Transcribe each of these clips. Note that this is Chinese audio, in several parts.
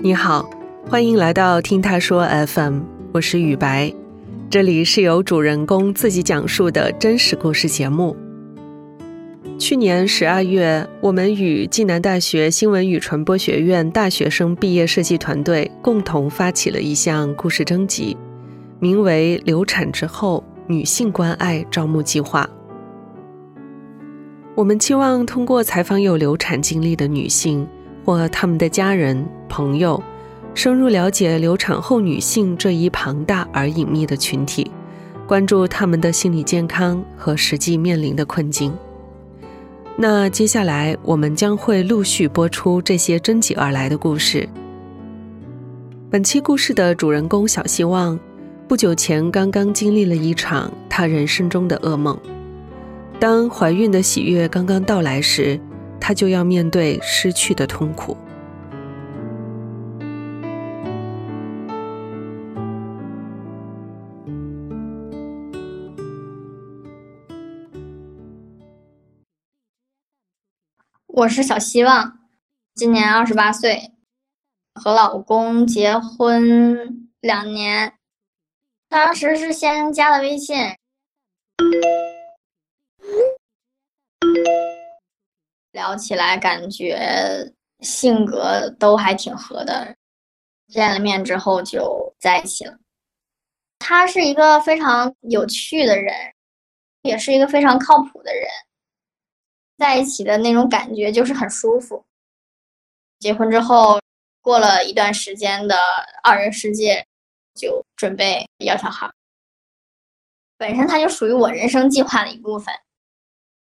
你好，欢迎来到听他说 FM，我是雨白，这里是由主人公自己讲述的真实故事节目。去年十二月，我们与暨南大学新闻与传播学院大学生毕业设计团队共同发起了一项故事征集，名为“流产之后女性关爱招募计划”。我们期望通过采访有流产经历的女性。或他们的家人、朋友，深入了解流产后女性这一庞大而隐秘的群体，关注他们的心理健康和实际面临的困境。那接下来我们将会陆续播出这些征集而来的故事。本期故事的主人公小希望，不久前刚刚经历了一场他人生中的噩梦。当怀孕的喜悦刚刚到来时。他就要面对失去的痛苦。我是小希望，今年二十八岁，和老公结婚两年，当时是先加的微信。聊起来感觉性格都还挺合的，见了面之后就在一起了。他是一个非常有趣的人，也是一个非常靠谱的人，在一起的那种感觉就是很舒服。结婚之后过了一段时间的二人世界，就准备要小孩。本身他就属于我人生计划的一部分，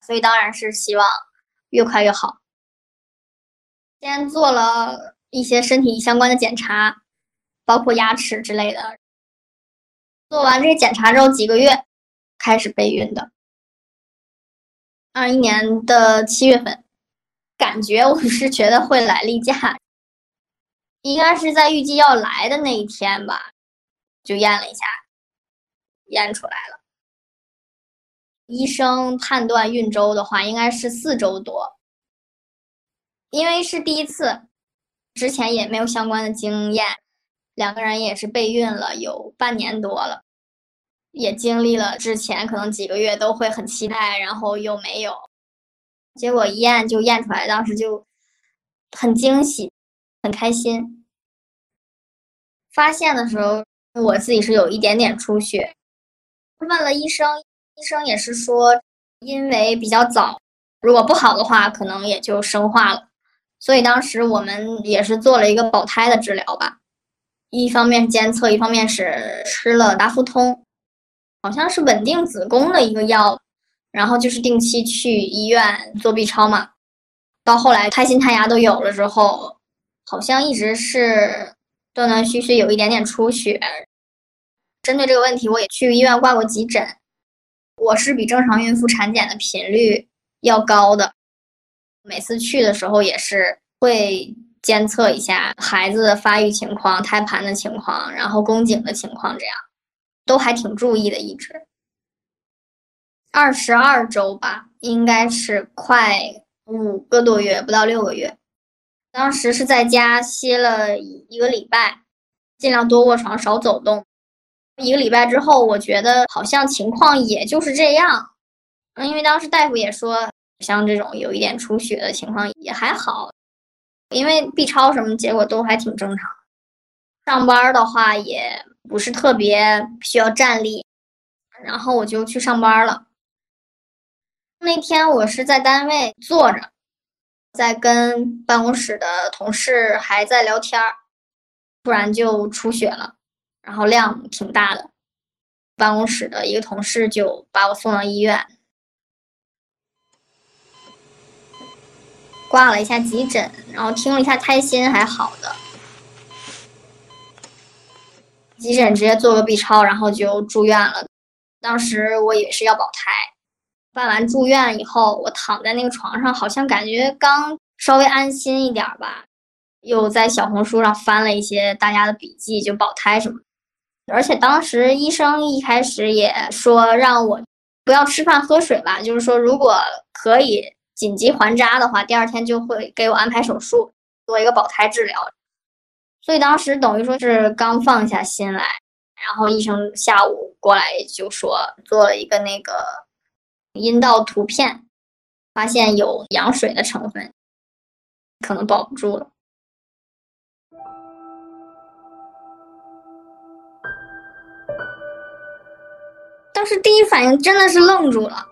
所以当然是希望。越快越好。先做了一些身体相关的检查，包括牙齿之类的。做完这个检查之后，几个月开始备孕的。二一年的七月份，感觉我是觉得会来例假，应该是在预计要来的那一天吧，就验了一下，验出来了。医生判断孕周的话，应该是四周多，因为是第一次，之前也没有相关的经验，两个人也是备孕了有半年多了，也经历了之前可能几个月都会很期待，然后又没有，结果一验就验出来，当时就很惊喜，很开心。发现的时候，我自己是有一点点出血，问了医生。医生也是说，因为比较早，如果不好的话，可能也就生化了。所以当时我们也是做了一个保胎的治疗吧，一方面监测，一方面是吃了达芙通，好像是稳定子宫的一个药，然后就是定期去医院做 B 超嘛。到后来胎心胎芽都有了之后，好像一直是断断续续有一点点出血。针对这个问题，我也去医院挂过急诊。我是比正常孕妇产检的频率要高的，每次去的时候也是会监测一下孩子的发育情况、胎盘的情况，然后宫颈的情况，这样都还挺注意的。一直二十二周吧，应该是快五个多月，不到六个月。当时是在家歇了一个礼拜，尽量多卧床，少走动。一个礼拜之后，我觉得好像情况也就是这样，嗯，因为当时大夫也说，像这种有一点出血的情况也还好，因为 B 超什么结果都还挺正常。上班的话也不是特别需要站立，然后我就去上班了。那天我是在单位坐着，在跟办公室的同事还在聊天儿，突然就出血了。然后量挺大的，办公室的一个同事就把我送到医院，挂了一下急诊，然后听了一下胎心还好的，急诊直接做个 B 超，然后就住院了。当时我以为是要保胎，办完住院以后，我躺在那个床上，好像感觉刚稍微安心一点吧，又在小红书上翻了一些大家的笔记，就保胎什么。而且当时医生一开始也说让我不要吃饭喝水吧，就是说如果可以紧急还扎的话，第二天就会给我安排手术，做一个保胎治疗。所以当时等于说是刚放下心来，然后医生下午过来就说做了一个那个阴道图片，发现有羊水的成分，可能保不住了。当时第一反应真的是愣住了。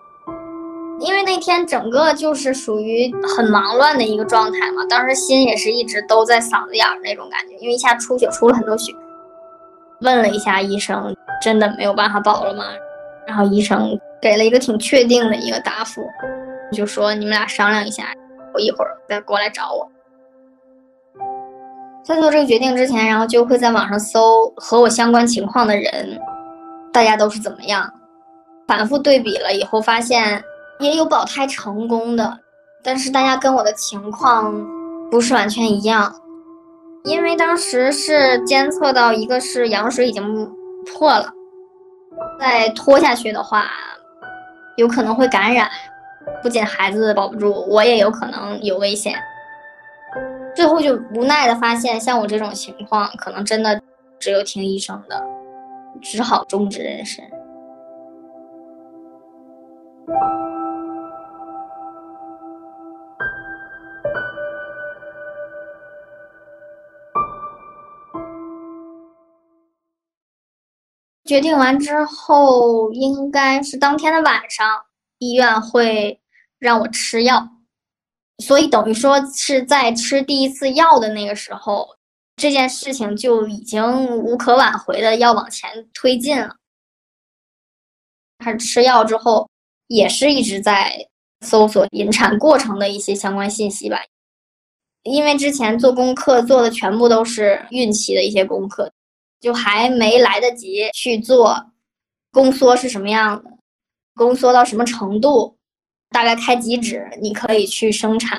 因为那天整个就是属于很忙乱的一个状态嘛，当时心也是一直都在嗓子眼儿那种感觉，因为一下出血出了很多血。问了一下医生，真的没有办法保了吗？然后医生给了一个挺确定的一个答复，就说你们俩商量一下，我一会儿再过来找我。在做这个决定之前，然后就会在网上搜和我相关情况的人，大家都是怎么样，反复对比了以后发现。也有保胎成功的，但是大家跟我的情况不是完全一样，因为当时是监测到一个是羊水已经破了，再拖下去的话，有可能会感染，不仅孩子保不住，我也有可能有危险。最后就无奈的发现，像我这种情况，可能真的只有听医生的，只好终止妊娠。决定完之后，应该是当天的晚上，医院会让我吃药，所以等于说是在吃第一次药的那个时候，这件事情就已经无可挽回的要往前推进了。开始吃药之后，也是一直在搜索引产过程的一些相关信息吧，因为之前做功课做的全部都是孕期的一些功课。就还没来得及去做宫缩是什么样的，宫缩到什么程度，大概开几指你可以去生产，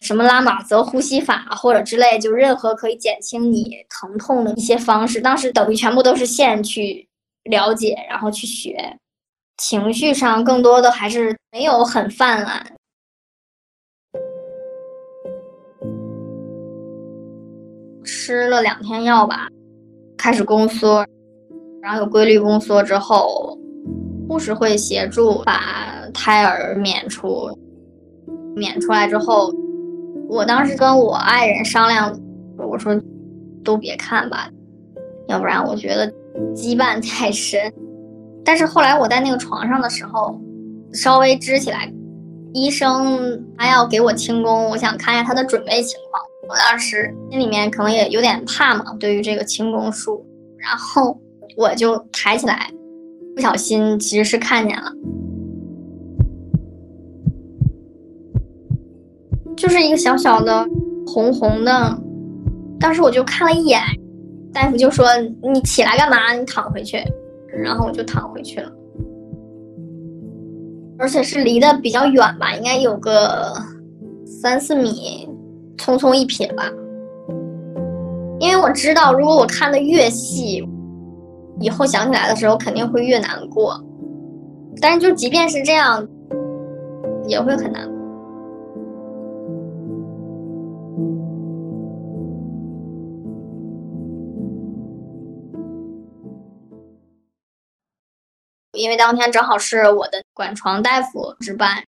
什么拉马泽呼吸法或者之类，就任何可以减轻你疼痛的一些方式。当时等于全部都是现去了解，然后去学。情绪上更多的还是没有很泛滥，吃了两天药吧。开始宫缩，然后有规律宫缩之后，护士会协助把胎儿娩出。娩出来之后，我当时跟我爱人商量，我说都别看吧，要不然我觉得羁绊太深。但是后来我在那个床上的时候，稍微支起来，医生他要给我清宫，我想看一下他的准备情况。我当时心里面可能也有点怕嘛，对于这个清宫术，然后我就抬起来，不小心其实是看见了，就是一个小小的红红的，当时我就看了一眼，大夫就说你起来干嘛？你躺回去，然后我就躺回去了，而且是离得比较远吧，应该有个三四米。匆匆一瞥吧，因为我知道，如果我看的越细，以后想起来的时候肯定会越难过。但是就即便是这样，也会很难过。因为当天正好是我的管床大夫值班。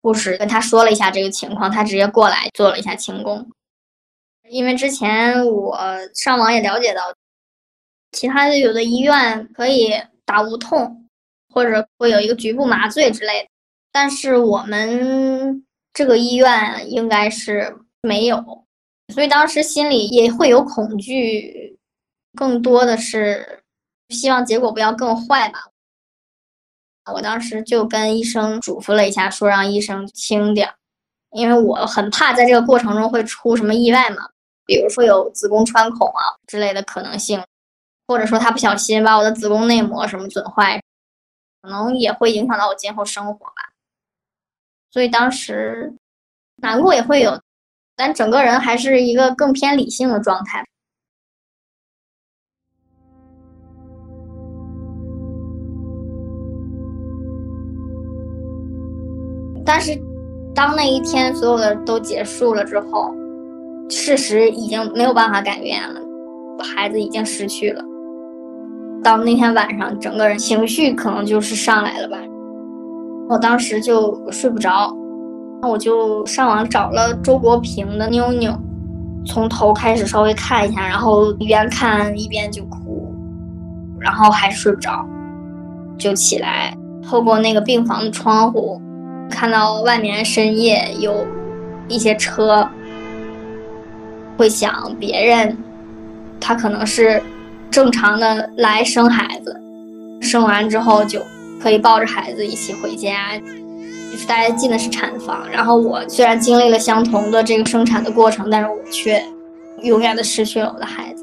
护士跟他说了一下这个情况，他直接过来做了一下清宫。因为之前我上网也了解到，其他的有的医院可以打无痛，或者会有一个局部麻醉之类的，但是我们这个医院应该是没有，所以当时心里也会有恐惧，更多的是希望结果不要更坏吧。我当时就跟医生嘱咐了一下，说让医生轻点儿，因为我很怕在这个过程中会出什么意外嘛，比如说有子宫穿孔啊之类的可能性，或者说他不小心把我的子宫内膜什么损坏，可能也会影响到我今后生活吧。所以当时难过也会有，但整个人还是一个更偏理性的状态。但是，当那一天所有的都结束了之后，事实已经没有办法改变了，孩子已经失去了。到那天晚上，整个人情绪可能就是上来了吧。我当时就睡不着，那我就上网找了周国平的《妞妞》，从头开始稍微看一下，然后一边看一边就哭，然后还是睡不着，就起来透过那个病房的窗户，看到外面深夜有一些车，会想别人，他可能是。正常的来生孩子，生完之后就可以抱着孩子一起回家，就是大家进的是产房。然后我虽然经历了相同的这个生产的过程，但是我却永远的失去了我的孩子。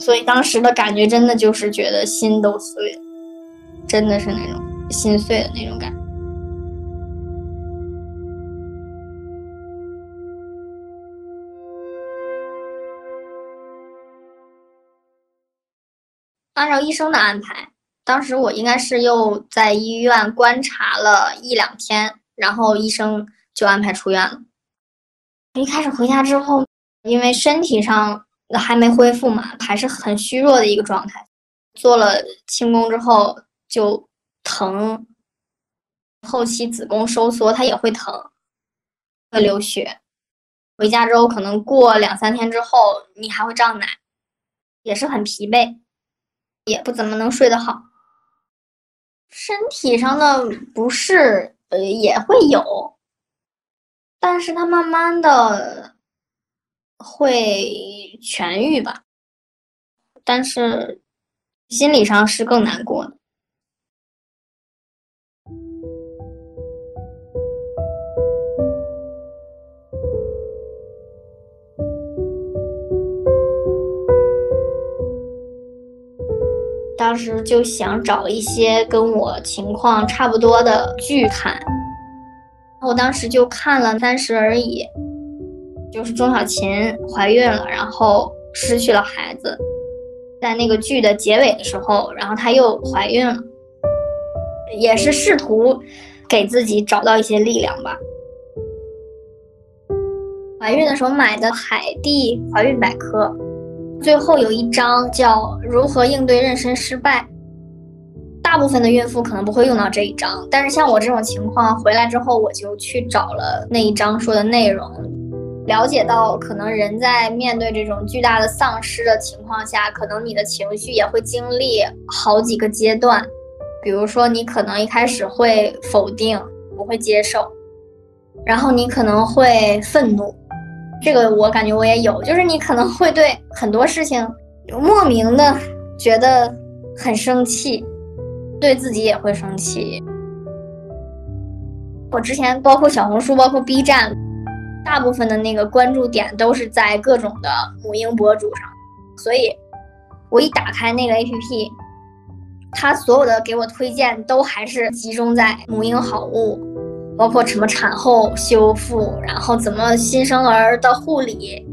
所以当时的感觉真的就是觉得心都碎了，真的是那种心碎的那种感觉。按照医生的安排，当时我应该是又在医院观察了一两天，然后医生就安排出院了。一开始回家之后，因为身体上还没恢复嘛，还是很虚弱的一个状态。做了清宫之后就疼，后期子宫收缩它也会疼，会流血。回家之后可能过两三天之后，你还会胀奶，也是很疲惫。也不怎么能睡得好，身体上的不适呃也会有，但是它慢慢的会痊愈吧，但是心理上是更难过的。当时就想找一些跟我情况差不多的剧看，我当时就看了《三十而已》，就是钟小琴怀孕了，然后失去了孩子，在那个剧的结尾的时候，然后她又怀孕了，也是试图给自己找到一些力量吧。怀孕的时候买的《海蒂怀孕百科》。最后有一章叫如何应对妊娠失败，大部分的孕妇可能不会用到这一章，但是像我这种情况回来之后，我就去找了那一章说的内容，了解到可能人在面对这种巨大的丧失的情况下，可能你的情绪也会经历好几个阶段，比如说你可能一开始会否定，不会接受，然后你可能会愤怒。这个我感觉我也有，就是你可能会对很多事情莫名的觉得很生气，对自己也会生气。我之前包括小红书，包括 B 站，大部分的那个关注点都是在各种的母婴博主上，所以我一打开那个 APP，它所有的给我推荐都还是集中在母婴好物。包括什么产后修复，然后怎么新生儿的护理，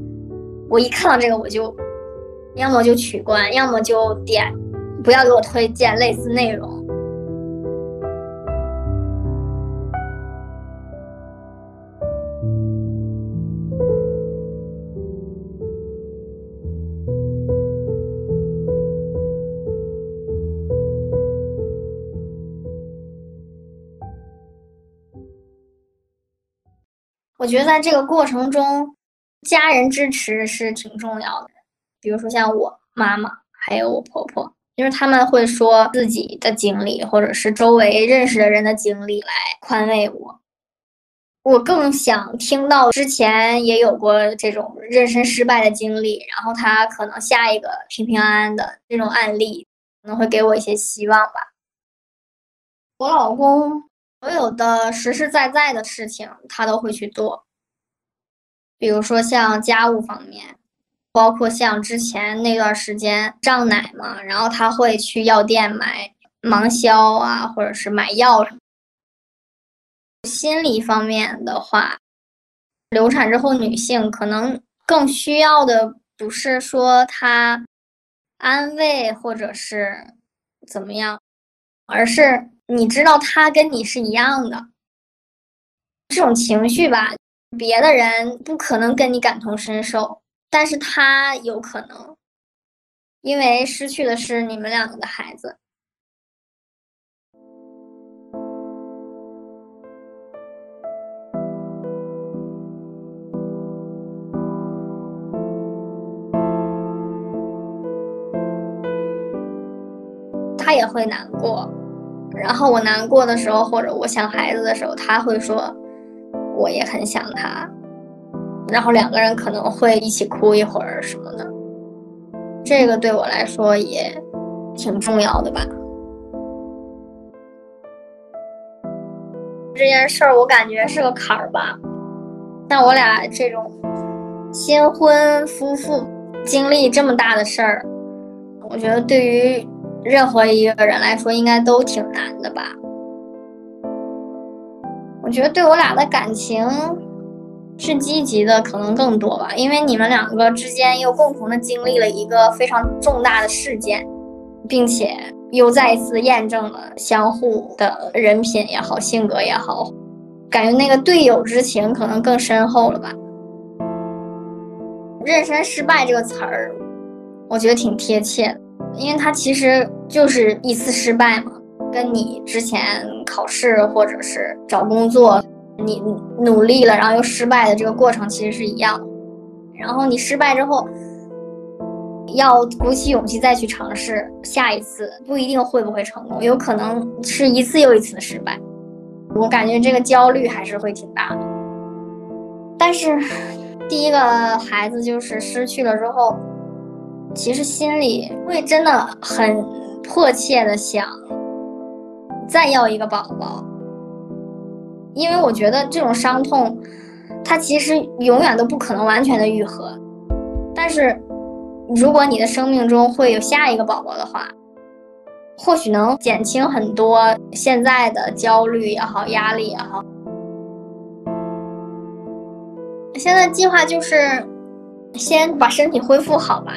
我一看到这个我就，要么就取关，要么就点，不要给我推荐类似内容。我觉得在这个过程中，家人支持是挺重要的。比如说像我妈妈，还有我婆婆，因为他们会说自己的经历，或者是周围认识的人的经历来宽慰我。我更想听到之前也有过这种妊娠失败的经历，然后他可能下一个平平安安的这种案例，可能会给我一些希望吧。我老公。所有的实实在在的事情，他都会去做。比如说像家务方面，包括像之前那段时间胀奶嘛，然后他会去药店买芒硝啊，或者是买药什么。心理方面的话，流产之后女性可能更需要的不是说他安慰或者是怎么样，而是。你知道他跟你是一样的，这种情绪吧，别的人不可能跟你感同身受，但是他有可能，因为失去的是你们两个的孩子。他也会难过，然后我难过的时候，或者我想孩子的时候，他会说我也很想他，然后两个人可能会一起哭一会儿什么的，这个对我来说也挺重要的吧。这件事儿我感觉是个坎儿吧，像我俩这种新婚夫妇经历这么大的事儿，我觉得对于。任何一个人来说，应该都挺难的吧？我觉得对我俩的感情是积极的，可能更多吧，因为你们两个之间又共同的经历了一个非常重大的事件，并且又再一次验证了相互的人品也好，性格也好，感觉那个队友之情可能更深厚了吧。妊娠失败这个词儿，我觉得挺贴切的。因为它其实就是一次失败嘛，跟你之前考试或者是找工作，你努力了然后又失败的这个过程其实是一样。然后你失败之后，要鼓起勇气再去尝试下一次，不一定会不会成功，有可能是一次又一次的失败。我感觉这个焦虑还是会挺大的。但是第一个孩子就是失去了之后。其实心里会真的很迫切的想再要一个宝宝，因为我觉得这种伤痛，它其实永远都不可能完全的愈合。但是，如果你的生命中会有下一个宝宝的话，或许能减轻很多现在的焦虑也好、压力也好。现在计划就是先把身体恢复好吧。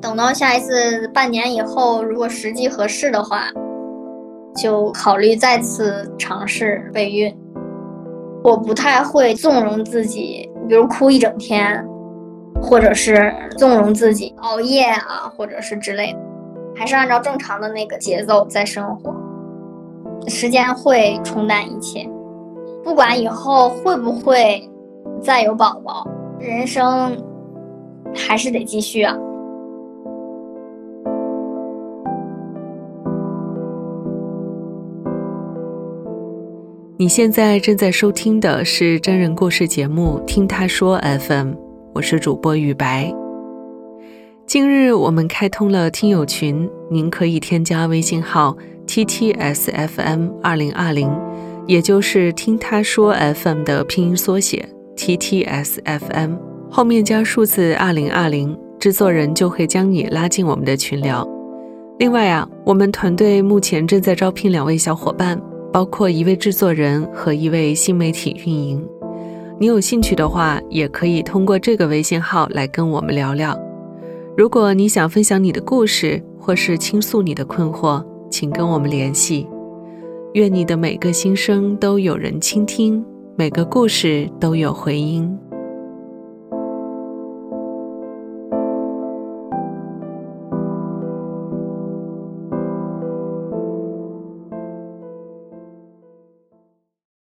等到下一次半年以后，如果时机合适的话，就考虑再次尝试备孕。我不太会纵容自己，比如哭一整天，或者是纵容自己熬夜啊，或者是之类的，还是按照正常的那个节奏在生活。时间会冲淡一切，不管以后会不会再有宝宝，人生还是得继续啊。你现在正在收听的是真人故事节目《听他说 FM》，我是主播雨白。近日我们开通了听友群，您可以添加微信号 ttsfm 二零二零，也就是听他说 FM 的拼音缩写 ttsfm，后面加数字二零二零，制作人就会将你拉进我们的群聊。另外啊，我们团队目前正在招聘两位小伙伴。包括一位制作人和一位新媒体运营，你有兴趣的话，也可以通过这个微信号来跟我们聊聊。如果你想分享你的故事，或是倾诉你的困惑，请跟我们联系。愿你的每个心声都有人倾听，每个故事都有回音。